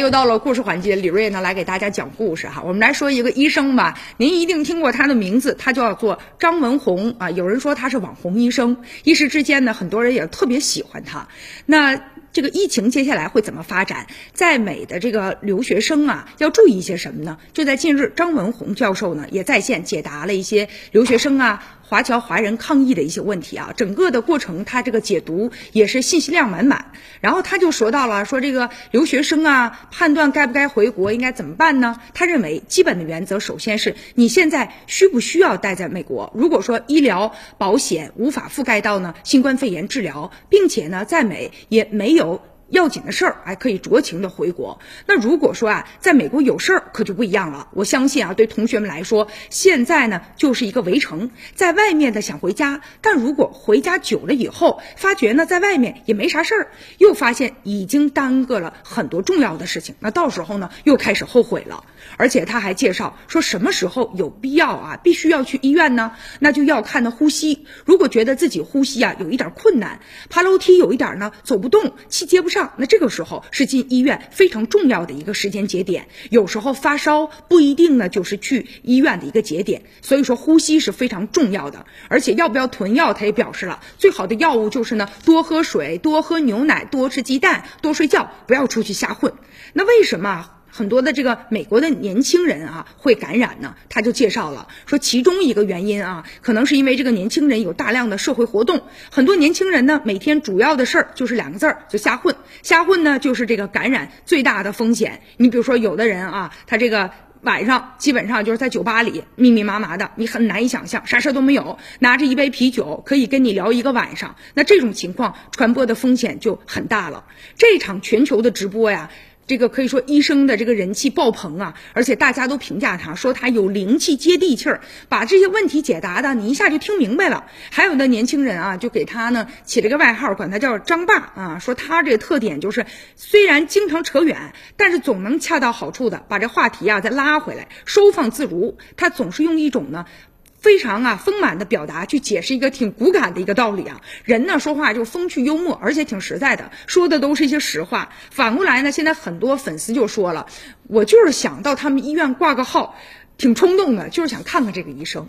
又到了故事环节，李瑞呢来给大家讲故事哈。我们来说一个医生吧，您一定听过他的名字，他叫做张文宏啊。有人说他是网红医生，一时之间呢，很多人也特别喜欢他。那这个疫情接下来会怎么发展？在美的这个留学生啊，要注意一些什么呢？就在近日，张文宏教授呢也在线解答了一些留学生啊。华侨华人抗议的一些问题啊，整个的过程他这个解读也是信息量满满。然后他就说到了，说这个留学生啊，判断该不该回国应该怎么办呢？他认为基本的原则首先是你现在需不需要待在美国？如果说医疗保险无法覆盖到呢新冠肺炎治疗，并且呢在美也没有。要紧的事儿还可以酌情的回国。那如果说啊，在美国有事儿，可就不一样了。我相信啊，对同学们来说，现在呢就是一个围城，在外面的想回家，但如果回家久了以后，发觉呢在外面也没啥事儿，又发现已经耽搁了很多重要的事情，那到时候呢又开始后悔了。而且他还介绍说，什么时候有必要啊，必须要去医院呢？那就要看的呼吸。如果觉得自己呼吸啊有一点困难，爬楼梯有一点呢走不动，气接不上。那这个时候是进医院非常重要的一个时间节点，有时候发烧不一定呢，就是去医院的一个节点。所以说呼吸是非常重要的，而且要不要囤药，他也表示了，最好的药物就是呢，多喝水，多喝牛奶，多吃鸡蛋，多睡觉，不要出去瞎混。那为什么？很多的这个美国的年轻人啊会感染呢，他就介绍了说，其中一个原因啊，可能是因为这个年轻人有大量的社会活动，很多年轻人呢每天主要的事儿就是两个字儿，就瞎混。瞎混呢就是这个感染最大的风险。你比如说有的人啊，他这个晚上基本上就是在酒吧里密密麻麻的，你很难以想象啥事儿都没有，拿着一杯啤酒可以跟你聊一个晚上，那这种情况传播的风险就很大了。这场全球的直播呀。这个可以说医生的这个人气爆棚啊，而且大家都评价他说他有灵气、接地气儿，把这些问题解答的你一下就听明白了。还有的年轻人啊，就给他呢起了个外号，管他叫张爸啊，说他这个特点就是虽然经常扯远，但是总能恰到好处的把这话题啊再拉回来，收放自如。他总是用一种呢。非常啊丰满的表达去解释一个挺骨感的一个道理啊，人呢说话就风趣幽默，而且挺实在的，说的都是一些实话。反过来呢，现在很多粉丝就说了，我就是想到他们医院挂个号，挺冲动的，就是想看看这个医生。